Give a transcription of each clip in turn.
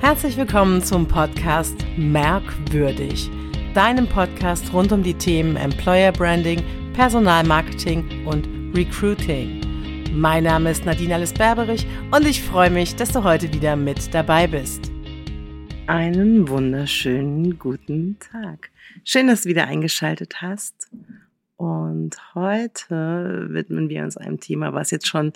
Herzlich willkommen zum Podcast Merkwürdig, deinem Podcast rund um die Themen Employer Branding, Personalmarketing und Recruiting. Mein Name ist Nadine Alice Berberich und ich freue mich, dass du heute wieder mit dabei bist. Einen wunderschönen guten Tag. Schön, dass du wieder eingeschaltet hast. Und heute widmen wir uns einem Thema, was jetzt schon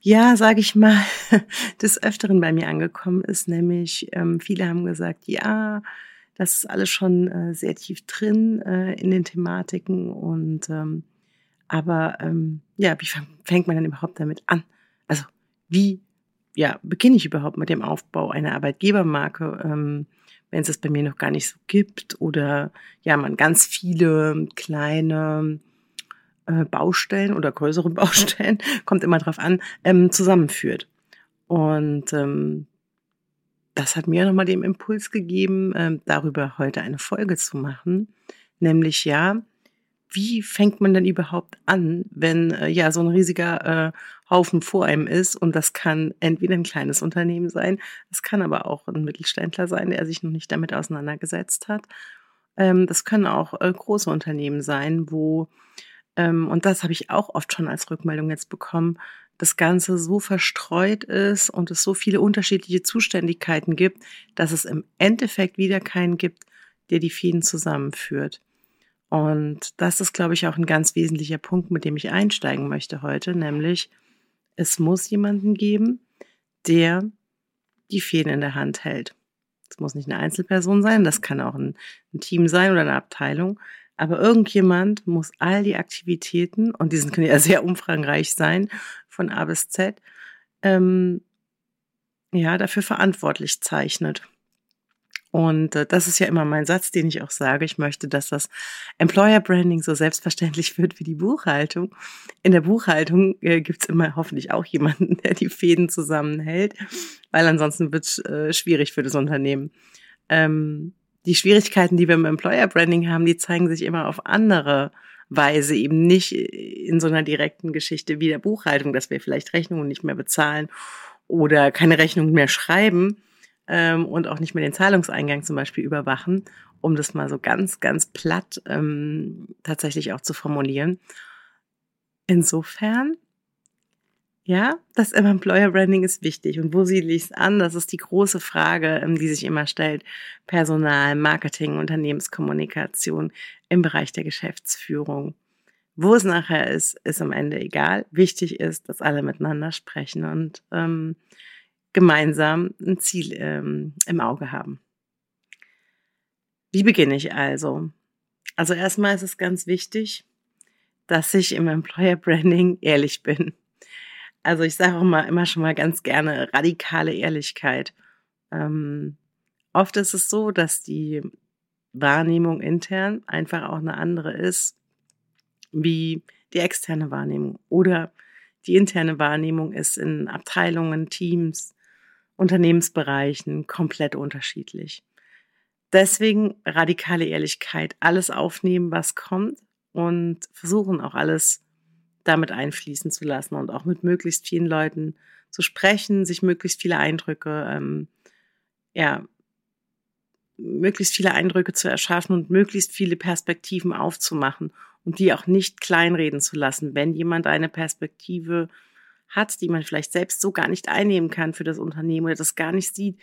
ja, sage ich mal, des Öfteren bei mir angekommen ist, nämlich ähm, viele haben gesagt, ja, das ist alles schon äh, sehr tief drin äh, in den Thematiken und ähm, aber ähm, ja, wie fängt man dann überhaupt damit an? Also wie ja, beginne ich überhaupt mit dem Aufbau einer Arbeitgebermarke, ähm, wenn es es bei mir noch gar nicht so gibt oder ja, man ganz viele kleine äh, Baustellen oder größere Baustellen, kommt immer drauf an, ähm, zusammenführt. Und ähm, das hat mir nochmal den Impuls gegeben, ähm, darüber heute eine Folge zu machen. Nämlich ja, wie fängt man denn überhaupt an, wenn äh, ja so ein riesiger äh, Haufen vor einem ist und das kann entweder ein kleines Unternehmen sein, es kann aber auch ein Mittelständler sein, der sich noch nicht damit auseinandergesetzt hat. Ähm, das können auch äh, große Unternehmen sein, wo und das habe ich auch oft schon als Rückmeldung jetzt bekommen, das Ganze so verstreut ist und es so viele unterschiedliche Zuständigkeiten gibt, dass es im Endeffekt wieder keinen gibt, der die Fäden zusammenführt. Und das ist, glaube ich, auch ein ganz wesentlicher Punkt, mit dem ich einsteigen möchte heute, nämlich es muss jemanden geben, der die Fäden in der Hand hält. Es muss nicht eine Einzelperson sein, das kann auch ein, ein Team sein oder eine Abteilung, aber irgendjemand muss all die Aktivitäten, und die können ja sehr umfangreich sein, von A bis Z, ähm, ja, dafür verantwortlich zeichnet. Und äh, das ist ja immer mein Satz, den ich auch sage. Ich möchte, dass das Employer Branding so selbstverständlich wird wie die Buchhaltung. In der Buchhaltung äh, gibt's immer hoffentlich auch jemanden, der die Fäden zusammenhält, weil ansonsten wird's äh, schwierig für das Unternehmen. Ähm, die Schwierigkeiten, die wir im Employer Branding haben, die zeigen sich immer auf andere Weise, eben nicht in so einer direkten Geschichte wie der Buchhaltung, dass wir vielleicht Rechnungen nicht mehr bezahlen oder keine Rechnungen mehr schreiben ähm, und auch nicht mehr den Zahlungseingang zum Beispiel überwachen, um das mal so ganz, ganz platt ähm, tatsächlich auch zu formulieren. Insofern ja, das Employer Branding ist wichtig. Und wo sie liest an? Das ist die große Frage, ähm, die sich immer stellt. Personal, Marketing, Unternehmenskommunikation im Bereich der Geschäftsführung. Wo es nachher ist, ist am Ende egal. Wichtig ist, dass alle miteinander sprechen und ähm, gemeinsam ein Ziel ähm, im Auge haben. Wie beginne ich also? Also erstmal ist es ganz wichtig, dass ich im Employer Branding ehrlich bin. Also ich sage auch mal immer schon mal ganz gerne radikale Ehrlichkeit. Ähm, oft ist es so, dass die Wahrnehmung intern einfach auch eine andere ist wie die externe Wahrnehmung. Oder die interne Wahrnehmung ist in Abteilungen, Teams, Unternehmensbereichen komplett unterschiedlich. Deswegen radikale Ehrlichkeit, alles aufnehmen, was kommt und versuchen auch alles damit einfließen zu lassen und auch mit möglichst vielen Leuten zu sprechen, sich möglichst viele Eindrücke, ähm, ja, möglichst viele Eindrücke zu erschaffen und möglichst viele Perspektiven aufzumachen und die auch nicht kleinreden zu lassen. Wenn jemand eine Perspektive hat, die man vielleicht selbst so gar nicht einnehmen kann für das Unternehmen oder das gar nicht sieht,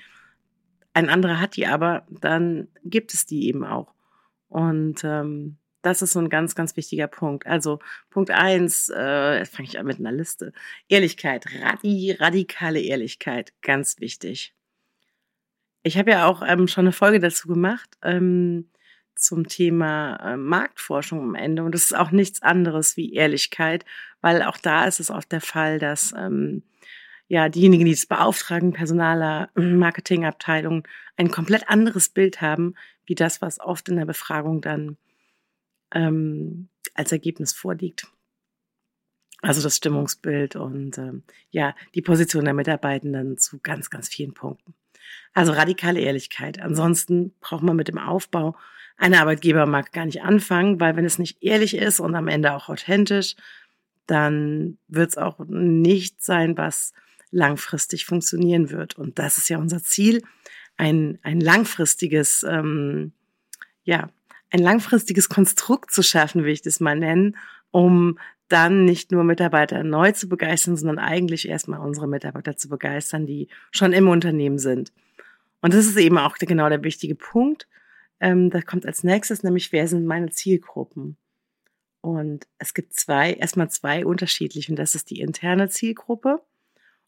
ein anderer hat die aber, dann gibt es die eben auch. Und ähm, das ist so ein ganz, ganz wichtiger Punkt. Also Punkt eins, äh, jetzt fange ich an mit einer Liste. Ehrlichkeit, radi, radikale Ehrlichkeit, ganz wichtig. Ich habe ja auch ähm, schon eine Folge dazu gemacht ähm, zum Thema äh, Marktforschung am Ende. Und das ist auch nichts anderes wie Ehrlichkeit, weil auch da ist es oft der Fall, dass ähm, ja diejenigen, die es beauftragen, Personaler, Marketingabteilungen, ein komplett anderes Bild haben, wie das, was oft in der Befragung dann ähm, als Ergebnis vorliegt. Also das Stimmungsbild und ähm, ja, die Position der Mitarbeitenden zu ganz, ganz vielen Punkten. Also radikale Ehrlichkeit. Ansonsten braucht man mit dem Aufbau einer Arbeitgebermarke gar nicht anfangen, weil wenn es nicht ehrlich ist und am Ende auch authentisch, dann wird es auch nicht sein, was langfristig funktionieren wird. Und das ist ja unser Ziel, ein, ein langfristiges, ähm, ja, ein langfristiges Konstrukt zu schaffen, will ich das mal nennen, um dann nicht nur Mitarbeiter neu zu begeistern, sondern eigentlich erstmal unsere Mitarbeiter zu begeistern, die schon im Unternehmen sind. Und das ist eben auch genau der wichtige Punkt. Ähm, da kommt als nächstes nämlich, wer sind meine Zielgruppen? Und es gibt zwei, erstmal zwei unterschiedliche. Und das ist die interne Zielgruppe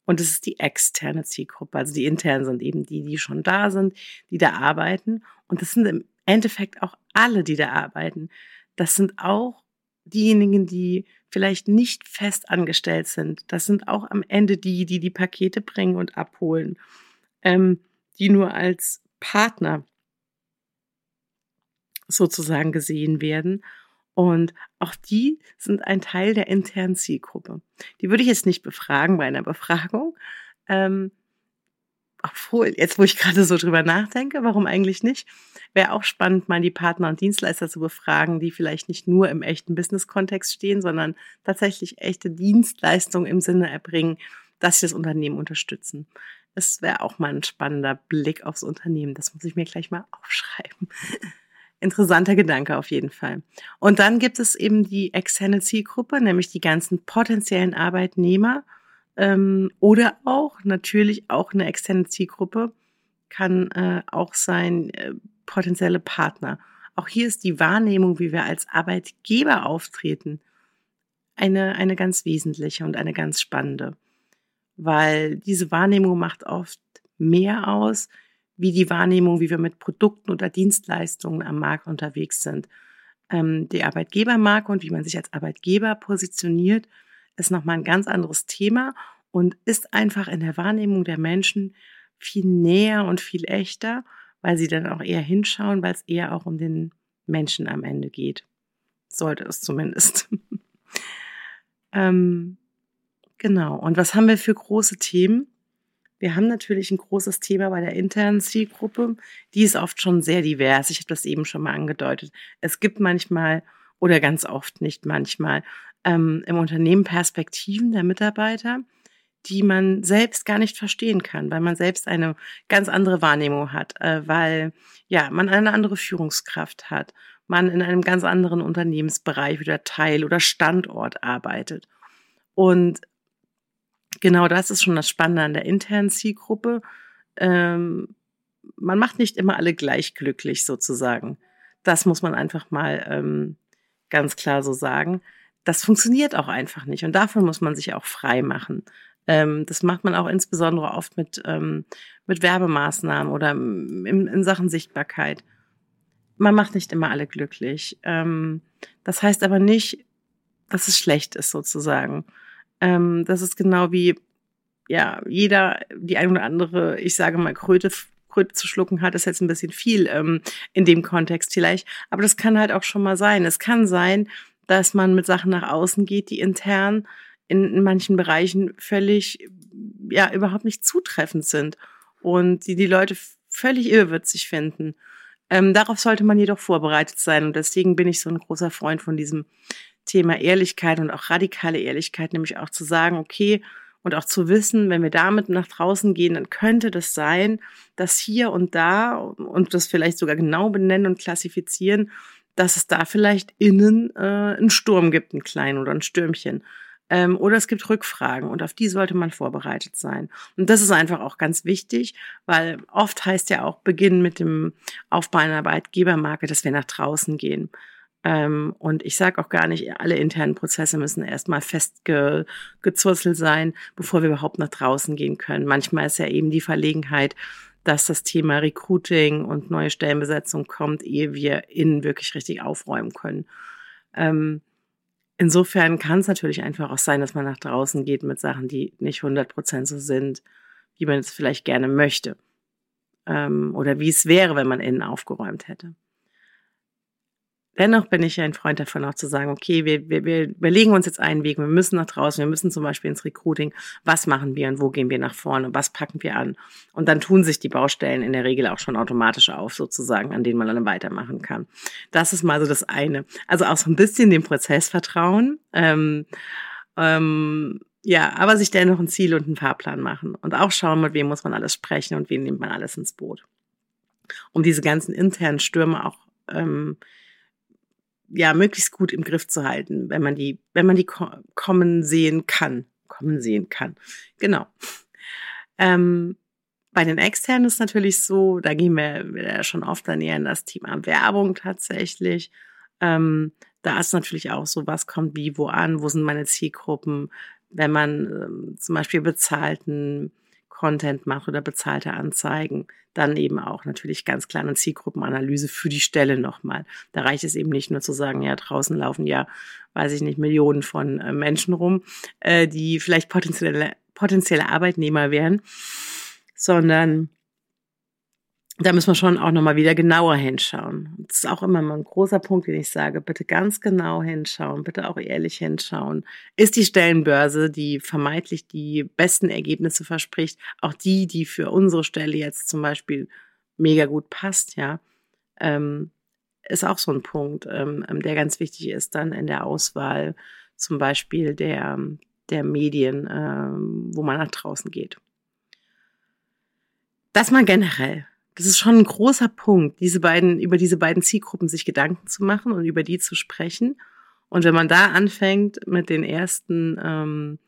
und das ist die externe Zielgruppe. Also die internen sind eben die, die schon da sind, die da arbeiten. Und das sind im Endeffekt auch alle, die da arbeiten. Das sind auch diejenigen, die vielleicht nicht fest angestellt sind. Das sind auch am Ende die, die die Pakete bringen und abholen, ähm, die nur als Partner sozusagen gesehen werden. Und auch die sind ein Teil der internen Zielgruppe. Die würde ich jetzt nicht befragen bei einer Befragung. Ähm, obwohl, jetzt wo ich gerade so drüber nachdenke, warum eigentlich nicht? Wäre auch spannend, mal die Partner und Dienstleister zu befragen, die vielleicht nicht nur im echten Business-Kontext stehen, sondern tatsächlich echte Dienstleistungen im Sinne erbringen, dass sie das Unternehmen unterstützen. Das wäre auch mal ein spannender Blick aufs Unternehmen. Das muss ich mir gleich mal aufschreiben. Interessanter Gedanke auf jeden Fall. Und dann gibt es eben die externe Zielgruppe, nämlich die ganzen potenziellen Arbeitnehmer ähm, oder auch natürlich auch eine externe Zielgruppe kann äh, auch sein äh, potenzielle Partner. Auch hier ist die Wahrnehmung, wie wir als Arbeitgeber auftreten, eine, eine ganz wesentliche und eine ganz spannende. Weil diese Wahrnehmung macht oft mehr aus, wie die Wahrnehmung, wie wir mit Produkten oder Dienstleistungen am Markt unterwegs sind. Ähm, die Arbeitgebermarke und wie man sich als Arbeitgeber positioniert, ist nochmal ein ganz anderes Thema und ist einfach in der Wahrnehmung der Menschen viel näher und viel echter weil sie dann auch eher hinschauen, weil es eher auch um den Menschen am Ende geht. Sollte es zumindest. ähm, genau. Und was haben wir für große Themen? Wir haben natürlich ein großes Thema bei der internen Zielgruppe. Die ist oft schon sehr divers. Ich habe das eben schon mal angedeutet. Es gibt manchmal oder ganz oft nicht manchmal ähm, im Unternehmen Perspektiven der Mitarbeiter, die man selbst gar nicht verstehen kann, weil man selbst eine ganz andere Wahrnehmung hat, äh, weil ja man eine andere Führungskraft hat, man in einem ganz anderen Unternehmensbereich oder Teil oder Standort arbeitet. Und genau das ist schon das Spannende an der internen Zielgruppe. Ähm, man macht nicht immer alle gleich glücklich sozusagen. Das muss man einfach mal ähm, ganz klar so sagen. Das funktioniert auch einfach nicht und davon muss man sich auch frei machen. Ähm, das macht man auch insbesondere oft mit, ähm, mit Werbemaßnahmen oder in, in, Sachen Sichtbarkeit. Man macht nicht immer alle glücklich. Ähm, das heißt aber nicht, dass es schlecht ist sozusagen. Ähm, das ist genau wie, ja, jeder die ein oder andere, ich sage mal, Kröte Kröte zu schlucken hat, ist jetzt ein bisschen viel ähm, in dem Kontext vielleicht. Aber das kann halt auch schon mal sein. Es kann sein, dass man mit Sachen nach außen geht, die intern in, manchen Bereichen völlig, ja, überhaupt nicht zutreffend sind und die die Leute völlig irrwitzig finden. Ähm, darauf sollte man jedoch vorbereitet sein und deswegen bin ich so ein großer Freund von diesem Thema Ehrlichkeit und auch radikale Ehrlichkeit, nämlich auch zu sagen, okay, und auch zu wissen, wenn wir damit nach draußen gehen, dann könnte das sein, dass hier und da und das vielleicht sogar genau benennen und klassifizieren, dass es da vielleicht innen äh, einen Sturm gibt, einen kleinen oder ein Stürmchen. Ähm, oder es gibt Rückfragen und auf die sollte man vorbereitet sein. Und das ist einfach auch ganz wichtig, weil oft heißt ja auch Beginn mit dem Aufbau einer Arbeitgebermarke, dass wir nach draußen gehen. Ähm, und ich sage auch gar nicht, alle internen Prozesse müssen erstmal festgezurzelt sein, bevor wir überhaupt nach draußen gehen können. Manchmal ist ja eben die Verlegenheit, dass das Thema Recruiting und neue Stellenbesetzung kommt, ehe wir innen wirklich richtig aufräumen können. Ähm, Insofern kann es natürlich einfach auch sein, dass man nach draußen geht mit Sachen, die nicht 100% so sind, wie man es vielleicht gerne möchte. Ähm, oder wie es wäre, wenn man innen aufgeräumt hätte. Dennoch bin ich ein Freund davon, auch zu sagen, okay, wir, wir, wir überlegen uns jetzt einen Weg, wir müssen nach draußen, wir müssen zum Beispiel ins Recruiting, was machen wir und wo gehen wir nach vorne, was packen wir an. Und dann tun sich die Baustellen in der Regel auch schon automatisch auf, sozusagen, an denen man dann weitermachen kann. Das ist mal so das eine. Also auch so ein bisschen dem Prozess vertrauen. Ähm, ähm, ja, aber sich dennoch ein Ziel und einen Fahrplan machen und auch schauen, mit wem muss man alles sprechen und wen nimmt man alles ins Boot. um diese ganzen internen Stürme auch ähm, ja möglichst gut im Griff zu halten, wenn man die, wenn man die kommen sehen kann, kommen sehen kann. Genau. Ähm, bei den externen ist natürlich so, da gehen wir ja schon oft dann eher in das Thema Werbung tatsächlich. Ähm, da ist natürlich auch so, was kommt wie wo an, wo sind meine Zielgruppen, wenn man ähm, zum Beispiel bezahlten Content macht oder bezahlte Anzeigen, dann eben auch natürlich ganz klar eine Zielgruppenanalyse für die Stelle nochmal. Da reicht es eben nicht nur zu sagen, ja, draußen laufen ja, weiß ich nicht, Millionen von äh, Menschen rum, äh, die vielleicht potenzielle, potenzielle Arbeitnehmer wären, sondern da müssen wir schon auch nochmal wieder genauer hinschauen. Das ist auch immer mal ein großer Punkt, den ich sage. Bitte ganz genau hinschauen, bitte auch ehrlich hinschauen. Ist die Stellenbörse, die vermeintlich die besten Ergebnisse verspricht, auch die, die für unsere Stelle jetzt zum Beispiel mega gut passt, ja, ähm, ist auch so ein Punkt, ähm, ähm der ganz wichtig ist dann in der Auswahl zum Beispiel der, der Medien, ähm, wo man nach draußen geht. Das mal generell das ist schon ein großer Punkt, diese beiden, über diese beiden Zielgruppen sich Gedanken zu machen und über die zu sprechen. Und wenn man da anfängt, mit den ersten ähm,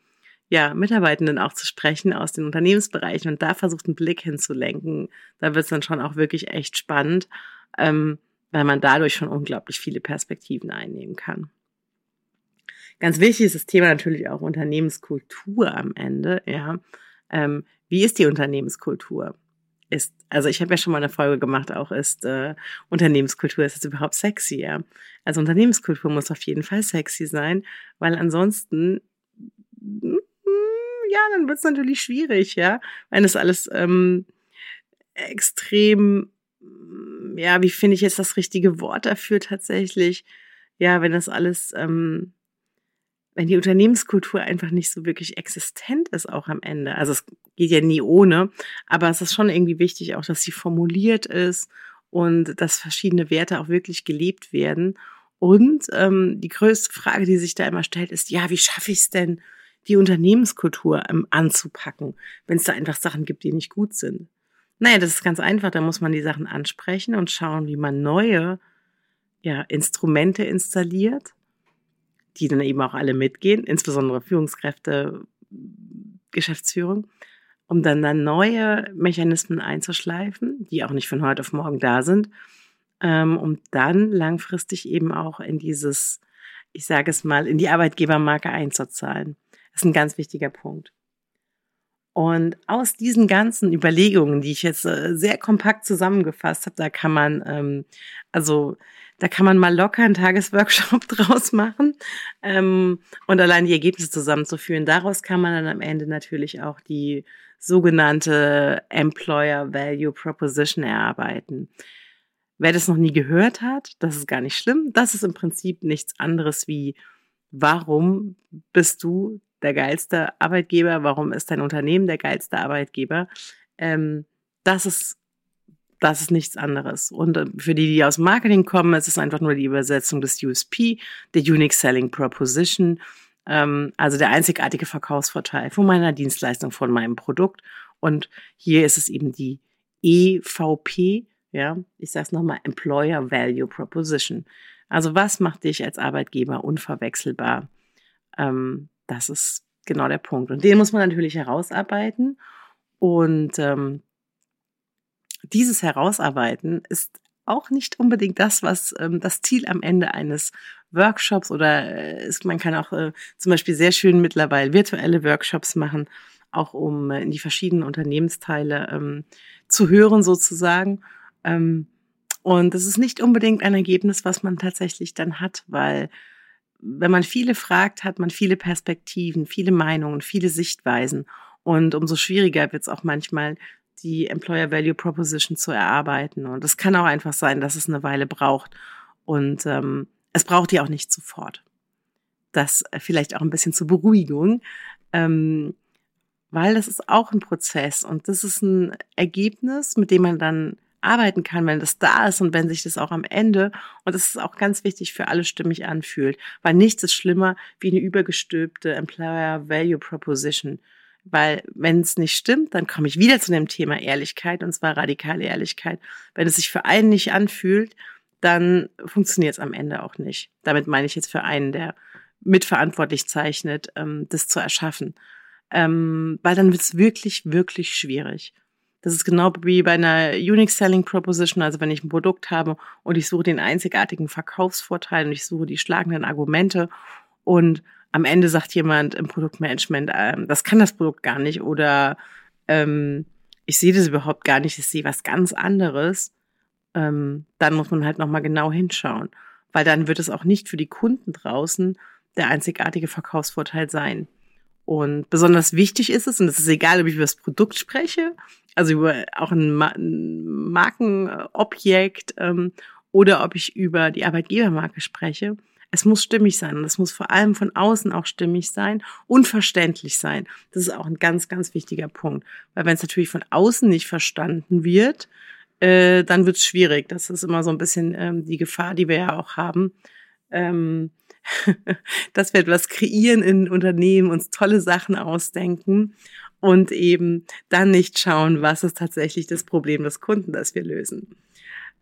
ja, Mitarbeitenden auch zu sprechen aus den Unternehmensbereichen und da versucht, einen Blick hinzulenken, da wird es dann schon auch wirklich echt spannend, ähm, weil man dadurch schon unglaublich viele Perspektiven einnehmen kann. Ganz wichtig ist das Thema natürlich auch Unternehmenskultur am Ende. Ja, ähm, wie ist die Unternehmenskultur? Ist, also ich habe ja schon mal eine Folge gemacht, auch ist äh, Unternehmenskultur, ist es überhaupt sexy, ja. Also Unternehmenskultur muss auf jeden Fall sexy sein, weil ansonsten, ja, dann wird es natürlich schwierig, ja, wenn es alles ähm, extrem, ja, wie finde ich jetzt das richtige Wort dafür tatsächlich? Ja, wenn das alles ähm, wenn die Unternehmenskultur einfach nicht so wirklich existent ist, auch am Ende. Also es geht ja nie ohne, aber es ist schon irgendwie wichtig auch, dass sie formuliert ist und dass verschiedene Werte auch wirklich gelebt werden. Und ähm, die größte Frage, die sich da immer stellt, ist, ja, wie schaffe ich es denn, die Unternehmenskultur ähm, anzupacken, wenn es da einfach Sachen gibt, die nicht gut sind? Naja, das ist ganz einfach. Da muss man die Sachen ansprechen und schauen, wie man neue ja, Instrumente installiert die dann eben auch alle mitgehen, insbesondere Führungskräfte, Geschäftsführung, um dann dann neue Mechanismen einzuschleifen, die auch nicht von heute auf morgen da sind, ähm, um dann langfristig eben auch in dieses, ich sage es mal, in die Arbeitgebermarke einzuzahlen. Das ist ein ganz wichtiger Punkt. Und aus diesen ganzen Überlegungen, die ich jetzt äh, sehr kompakt zusammengefasst habe, da kann man ähm, also da kann man mal locker einen Tagesworkshop draus machen ähm, und allein die Ergebnisse zusammenzuführen. Daraus kann man dann am Ende natürlich auch die sogenannte Employer Value Proposition erarbeiten. Wer das noch nie gehört hat, das ist gar nicht schlimm. Das ist im Prinzip nichts anderes wie, warum bist du der geilste Arbeitgeber? Warum ist dein Unternehmen der geilste Arbeitgeber? Ähm, das ist das ist nichts anderes. Und äh, für die, die aus Marketing kommen, ist es einfach nur die Übersetzung des USP, der Unique Selling Proposition, ähm, also der einzigartige Verkaufsvorteil von meiner Dienstleistung, von meinem Produkt. Und hier ist es eben die EVP, ja, ich sage es nochmal, Employer Value Proposition. Also was macht dich als Arbeitgeber unverwechselbar? Ähm, das ist genau der Punkt. Und den muss man natürlich herausarbeiten. Und ähm, dieses Herausarbeiten ist auch nicht unbedingt das, was ähm, das Ziel am Ende eines Workshops oder äh, ist, man kann auch äh, zum Beispiel sehr schön mittlerweile virtuelle Workshops machen, auch um äh, in die verschiedenen Unternehmensteile ähm, zu hören sozusagen. Ähm, und das ist nicht unbedingt ein Ergebnis, was man tatsächlich dann hat, weil wenn man viele fragt, hat man viele Perspektiven, viele Meinungen, viele Sichtweisen. Und umso schwieriger wird es auch manchmal, die Employer Value Proposition zu erarbeiten. Und es kann auch einfach sein, dass es eine Weile braucht. Und ähm, es braucht die auch nicht sofort. Das vielleicht auch ein bisschen zur Beruhigung, ähm, weil das ist auch ein Prozess und das ist ein Ergebnis, mit dem man dann arbeiten kann, wenn das da ist und wenn sich das auch am Ende, und das ist auch ganz wichtig für alle stimmig anfühlt, weil nichts ist schlimmer wie eine übergestülpte Employer Value Proposition Weil wenn es nicht stimmt, dann komme ich wieder zu dem Thema Ehrlichkeit und zwar radikale Ehrlichkeit. Wenn es sich für einen nicht anfühlt, dann funktioniert es am Ende auch nicht. Damit meine ich jetzt für einen, der mitverantwortlich zeichnet, ähm, das zu erschaffen. Ähm, weil dann wird es wirklich, wirklich schwierig. Das ist genau wie bei einer Unique Selling Proposition, also wenn ich ein Produkt habe und ich suche den einzigartigen Verkaufsvorteil und ich suche die schlagenden Argumente und am Ende sagt jemand im Produktmanagement, ähm, das kann das Produkt gar nicht oder ähm, ich sehe das überhaupt gar nicht, ich sehe was ganz anderes, ähm, dann muss man halt nochmal genau hinschauen, weil dann wird es auch nicht für die Kunden draußen der einzigartige Verkaufsvorteil sein. Und besonders wichtig ist es, und es ist egal, ob ich über das Produkt spreche, also über auch ein, Ma ein Markenobjekt ähm, oder ob ich über die Arbeitgebermarke spreche, es muss stimmig sein und es muss vor allem von außen auch stimmig sein und verständlich sein. Das ist auch ein ganz, ganz wichtiger Punkt. Weil wenn es natürlich von außen nicht verstanden wird, äh, dann wird es schwierig. Das ist immer so ein bisschen ähm, die Gefahr, die wir ja auch haben. Ähm, dass wir etwas kreieren in Unternehmen, uns tolle Sachen ausdenken und eben dann nicht schauen, was ist tatsächlich das Problem des Kunden, das wir lösen.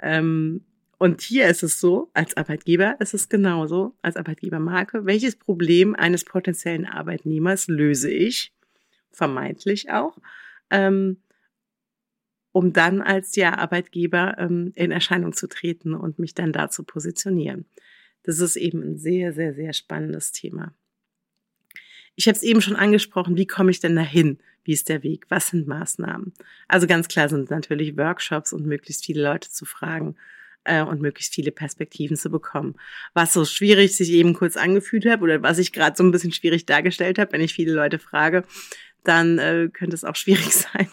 Ähm, und hier ist es so, als Arbeitgeber ist es genauso, als Arbeitgebermarke, welches Problem eines potenziellen Arbeitnehmers löse ich, vermeintlich auch, ähm, um dann als ja Arbeitgeber ähm, in Erscheinung zu treten und mich dann da zu positionieren. Das ist eben ein sehr, sehr, sehr spannendes Thema. Ich habe es eben schon angesprochen, wie komme ich denn dahin? Wie ist der Weg? Was sind Maßnahmen? Also ganz klar sind natürlich Workshops und möglichst viele Leute zu fragen äh, und möglichst viele Perspektiven zu bekommen. Was so schwierig sich eben kurz angefühlt hat oder was ich gerade so ein bisschen schwierig dargestellt habe, wenn ich viele Leute frage, dann äh, könnte es auch schwierig sein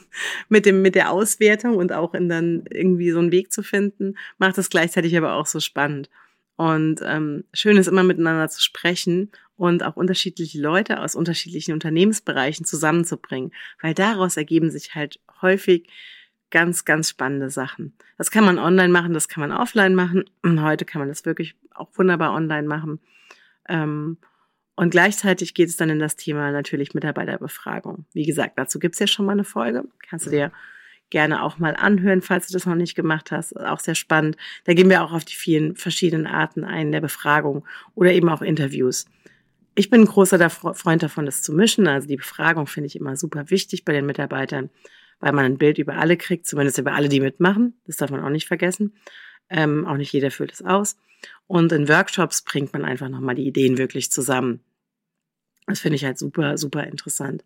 mit dem mit der Auswertung und auch in dann irgendwie so einen Weg zu finden. Macht es gleichzeitig aber auch so spannend. Und ähm, schön ist immer miteinander zu sprechen und auch unterschiedliche Leute aus unterschiedlichen Unternehmensbereichen zusammenzubringen, weil daraus ergeben sich halt häufig ganz, ganz spannende Sachen. Das kann man online machen, das kann man offline machen. Heute kann man das wirklich auch wunderbar online machen. Ähm, und gleichzeitig geht es dann in das Thema natürlich Mitarbeiterbefragung. Wie gesagt, dazu gibt's ja schon mal eine Folge. Kannst du dir gerne auch mal anhören, falls du das noch nicht gemacht hast. Auch sehr spannend. Da gehen wir auch auf die vielen verschiedenen Arten ein der Befragung oder eben auch Interviews. Ich bin ein großer Freund davon, das zu mischen. Also die Befragung finde ich immer super wichtig bei den Mitarbeitern weil man ein Bild über alle kriegt, zumindest über alle, die mitmachen. Das darf man auch nicht vergessen. Ähm, auch nicht jeder füllt es aus. Und in Workshops bringt man einfach nochmal die Ideen wirklich zusammen. Das finde ich halt super, super interessant.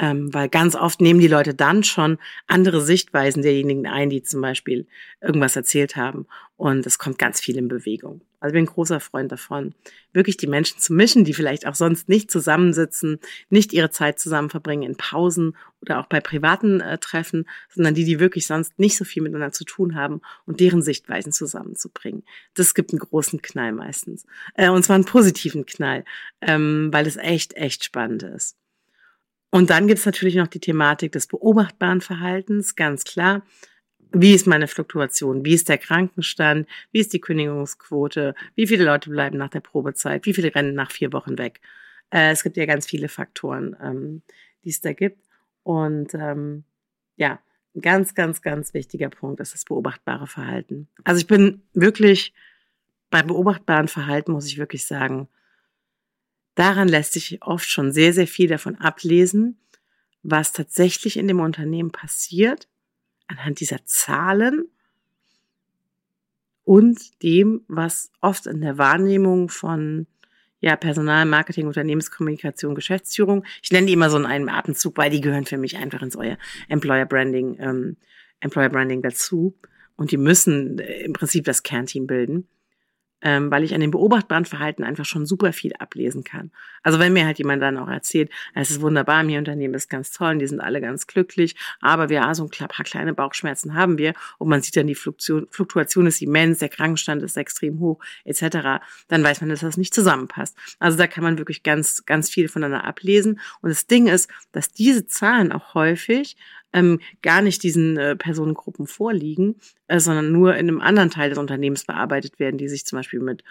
Ähm, weil ganz oft nehmen die Leute dann schon andere Sichtweisen derjenigen ein, die zum Beispiel irgendwas erzählt haben. Und es kommt ganz viel in Bewegung. Also ich bin ein großer Freund davon, wirklich die Menschen zu mischen, die vielleicht auch sonst nicht zusammensitzen, nicht ihre Zeit zusammen verbringen in Pausen oder auch bei privaten äh, Treffen, sondern die, die wirklich sonst nicht so viel miteinander zu tun haben und deren Sichtweisen zusammenzubringen. Das gibt einen großen Knall meistens. Äh, und zwar einen positiven Knall, ähm, weil es echt, echt spannend ist. Und dann gibt es natürlich noch die Thematik des beobachtbaren Verhaltens, ganz klar. Wie ist meine Fluktuation? Wie ist der Krankenstand? Wie ist die Kündigungsquote? Wie viele Leute bleiben nach der Probezeit? Wie viele rennen nach vier Wochen weg? Äh, es gibt ja ganz viele Faktoren, ähm, die es da gibt. Und ähm, ja, ein ganz, ganz, ganz wichtiger Punkt ist das beobachtbare Verhalten. Also ich bin wirklich beim beobachtbaren Verhalten, muss ich wirklich sagen, Daran lässt sich oft schon sehr, sehr viel davon ablesen, was tatsächlich in dem Unternehmen passiert, anhand dieser Zahlen und dem, was oft in der Wahrnehmung von ja, Personal, Marketing, Unternehmenskommunikation, Geschäftsführung. Ich nenne die immer so in einem Atemzug, weil die gehören für mich einfach ins euer Employer Branding, ähm, Employer Branding dazu. Und die müssen äh, im Prinzip das Kernteam bilden ähm, weil ich an dem beobachtbaren Verhalten einfach schon super viel ablesen kann. Also wenn mir halt jemand dann auch erzählt, es ist wunderbar, mir Unternehmen ist ganz toll und die sind alle ganz glücklich, aber wir, also ein paar kleine Bauchschmerzen haben wir und man sieht dann, die Fluktuation, Fluktuation ist immens, der Krankenstand ist extrem hoch, etc., dann weiß man, dass das nicht zusammenpasst. Also da kann man wirklich ganz, ganz viel voneinander ablesen. Und das Ding ist, dass diese Zahlen auch häufig ähm, gar nicht diesen äh, Personengruppen vorliegen, äh, sondern nur in einem anderen Teil des Unternehmens bearbeitet werden, die sich zum Beispiel mit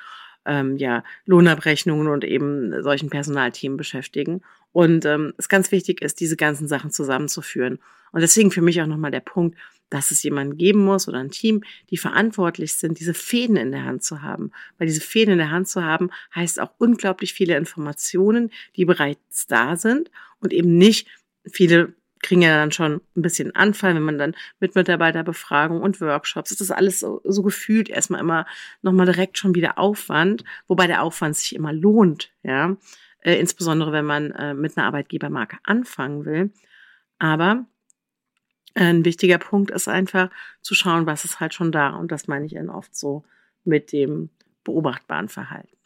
ähm, ja, Lohnabrechnungen und eben solchen Personalthemen beschäftigen. Und ähm, es ganz wichtig ist, diese ganzen Sachen zusammenzuführen. Und deswegen für mich auch nochmal der Punkt, dass es jemanden geben muss oder ein Team, die verantwortlich sind, diese Fäden in der Hand zu haben. Weil diese Fäden in der Hand zu haben, heißt auch unglaublich viele Informationen, die bereits da sind und eben nicht viele kriegen ja dann schon ein bisschen Anfall, wenn man dann mit Mitarbeiterbefragung und Workshops, das ist alles so, so gefühlt erstmal immer nochmal direkt schon wieder Aufwand, wobei der Aufwand sich immer lohnt, ja, äh, insbesondere wenn man äh, mit einer Arbeitgebermarke anfangen will. Aber ein wichtiger Punkt ist einfach zu schauen, was ist halt schon da. Und das meine ich dann oft so mit dem beobachtbaren Verhalten.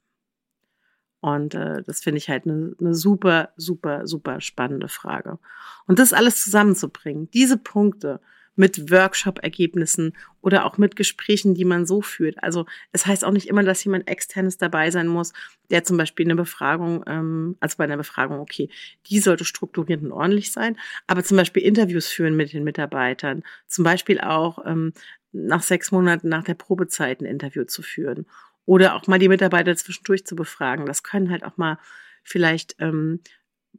Und äh, das finde ich halt eine ne super, super, super spannende Frage. Und das alles zusammenzubringen, diese Punkte mit Workshop-Ergebnissen oder auch mit Gesprächen, die man so führt. Also es heißt auch nicht immer, dass jemand externes dabei sein muss, der zum Beispiel eine Befragung, ähm, also bei einer Befragung, okay, die sollte strukturiert und ordentlich sein, aber zum Beispiel Interviews führen mit den Mitarbeitern, zum Beispiel auch ähm, nach sechs Monaten nach der Probezeit ein Interview zu führen oder auch mal die Mitarbeiter zwischendurch zu befragen. Das können halt auch mal vielleicht ähm,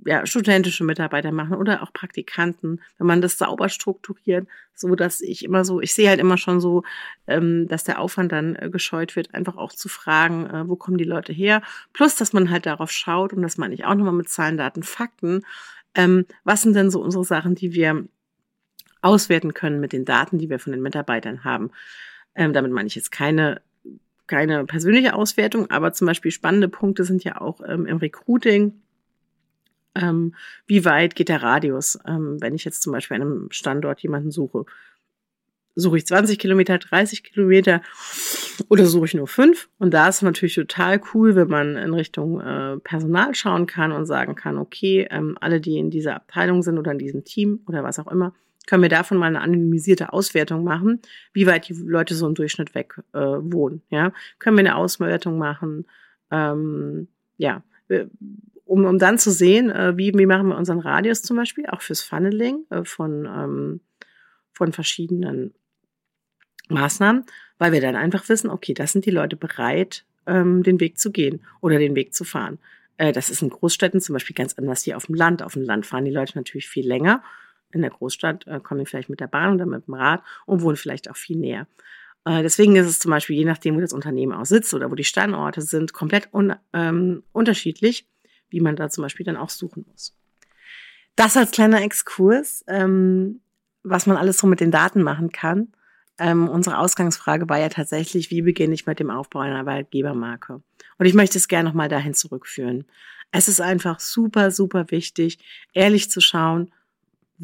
ja, studentische Mitarbeiter machen oder auch Praktikanten, wenn man das sauber strukturiert, so dass ich immer so, ich sehe halt immer schon so, ähm, dass der Aufwand dann äh, gescheut wird, einfach auch zu fragen, äh, wo kommen die Leute her, plus dass man halt darauf schaut und das meine ich auch nochmal mit Zahlen, Daten, Fakten, ähm, was sind denn so unsere Sachen, die wir auswerten können mit den Daten, die wir von den Mitarbeitern haben. Ähm, damit meine ich jetzt keine keine persönliche Auswertung, aber zum Beispiel spannende Punkte sind ja auch ähm, im Recruiting. Ähm, wie weit geht der Radius, ähm, wenn ich jetzt zum Beispiel an einem Standort jemanden suche? Suche ich 20 Kilometer, 30 Kilometer oder suche ich nur fünf? Und da ist natürlich total cool, wenn man in Richtung äh, Personal schauen kann und sagen kann, okay, ähm, alle, die in dieser Abteilung sind oder in diesem Team oder was auch immer, können wir davon mal eine anonymisierte Auswertung machen, wie weit die Leute so im Durchschnitt weg äh, wohnen. Ja, können wir eine Auswertung machen, ähm, ja, um, um dann zu sehen, äh, wie, wie machen wir unseren Radius zum Beispiel, auch fürs Funneling äh, von, ähm, von verschiedenen Maßnahmen, weil wir dann einfach wissen, okay, das sind die Leute bereit, ähm, den Weg zu gehen oder den Weg zu fahren. Äh, das ist in Großstädten zum Beispiel ganz anders wie auf dem Land. Auf dem Land fahren die Leute natürlich viel länger in der Großstadt äh, kommen die vielleicht mit der Bahn oder mit dem Rad und wohnen vielleicht auch viel näher. Äh, deswegen ist es zum Beispiel, je nachdem, wo das Unternehmen auch sitzt oder wo die Standorte sind, komplett un, ähm, unterschiedlich, wie man da zum Beispiel dann auch suchen muss. Das als kleiner Exkurs, ähm, was man alles so mit den Daten machen kann. Ähm, unsere Ausgangsfrage war ja tatsächlich, wie beginne ich mit dem Aufbau einer Arbeitgebermarke? Und ich möchte es gerne nochmal dahin zurückführen. Es ist einfach super, super wichtig, ehrlich zu schauen,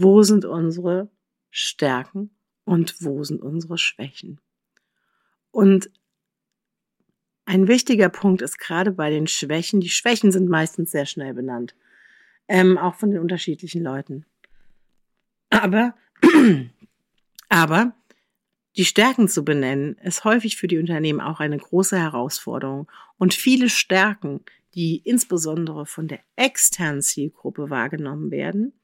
wo sind unsere Stärken und wo sind unsere Schwächen. Und ein wichtiger Punkt ist gerade bei den Schwächen, die Schwächen sind meistens sehr schnell benannt, ähm, auch von den unterschiedlichen Leuten. Aber, aber die Stärken zu benennen, ist häufig für die Unternehmen auch eine große Herausforderung. Und viele Stärken, die insbesondere von der externen Zielgruppe wahrgenommen werden,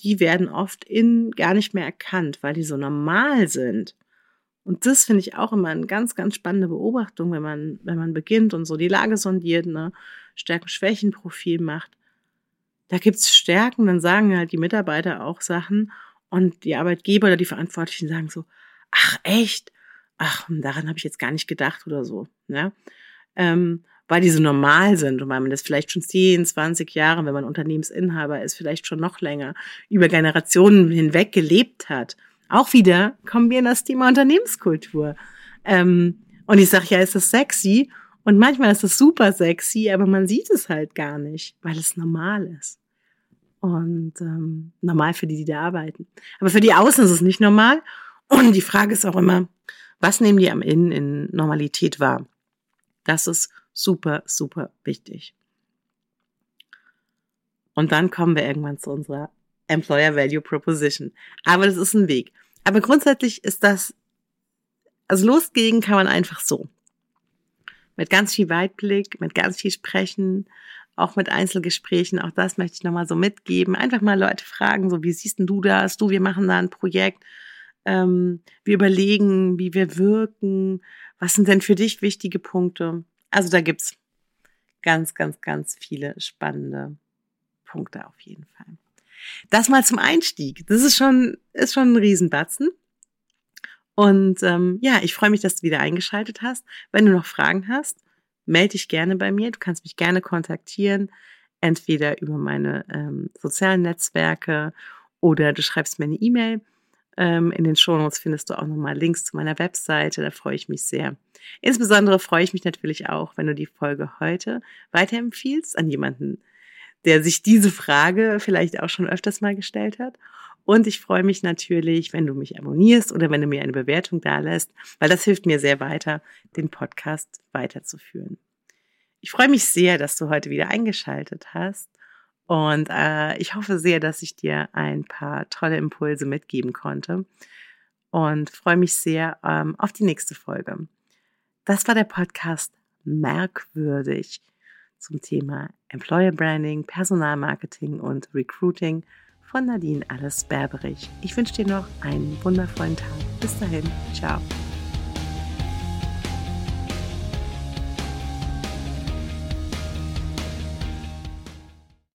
die werden oft in gar nicht mehr erkannt, weil die so normal sind. Und das finde ich auch immer eine ganz, ganz spannende Beobachtung, wenn man, wenn man beginnt und so die Lage sondiert, ne, Stärken-Schwächen-Profil macht. Da gibt's Stärken, dann sagen halt die Mitarbeiter auch Sachen und die Arbeitgeber oder die Verantwortlichen sagen so, ach echt, ach, daran habe ich jetzt gar nicht gedacht oder so. Ne? Ähm, weil die so normal sind und weil man das vielleicht schon 10, 20 Jahre, wenn man Unternehmensinhaber ist, vielleicht schon noch länger, über Generationen hinweg gelebt hat. Auch wieder kommen wir in das Thema Unternehmenskultur. Ähm, und ich sage, ja, ist das sexy? Und manchmal ist das super sexy, aber man sieht es halt gar nicht, weil es normal ist. Und ähm, normal für die, die da arbeiten. Aber für die Außen ist es nicht normal. Und die Frage ist auch immer, was nehmen die am Innen in Normalität wahr? Das ist super, super wichtig. Und dann kommen wir irgendwann zu unserer Employer Value Proposition. Aber das ist ein Weg. Aber grundsätzlich ist das, also losgehen kann man einfach so. Mit ganz viel Weitblick, mit ganz viel Sprechen, auch mit Einzelgesprächen, auch das möchte ich nochmal so mitgeben. Einfach mal Leute fragen, so, wie siehst denn du das? Du, wir machen da ein Projekt. Ähm, wir überlegen, wie wir wirken. Was sind denn für dich wichtige Punkte? Also da gibt's ganz, ganz, ganz viele spannende Punkte auf jeden Fall. Das mal zum Einstieg. Das ist schon, ist schon ein Riesenbatzen. Und ähm, ja, ich freue mich, dass du wieder eingeschaltet hast. Wenn du noch Fragen hast, melde dich gerne bei mir. Du kannst mich gerne kontaktieren, entweder über meine ähm, sozialen Netzwerke oder du schreibst mir eine E-Mail. Ähm, in den Shownotes findest du auch nochmal Links zu meiner Webseite. Da freue ich mich sehr. Insbesondere freue ich mich natürlich auch, wenn du die Folge heute weiterempfiehlst an jemanden, der sich diese Frage vielleicht auch schon öfters mal gestellt hat. Und ich freue mich natürlich, wenn du mich abonnierst oder wenn du mir eine Bewertung da lässt, weil das hilft mir sehr weiter, den Podcast weiterzuführen. Ich freue mich sehr, dass du heute wieder eingeschaltet hast. Und äh, ich hoffe sehr, dass ich dir ein paar tolle Impulse mitgeben konnte. Und freue mich sehr ähm, auf die nächste Folge. Das war der Podcast Merkwürdig zum Thema Employer Branding, Personalmarketing und Recruiting von Nadine Alles Berberich. Ich wünsche dir noch einen wundervollen Tag. Bis dahin, ciao.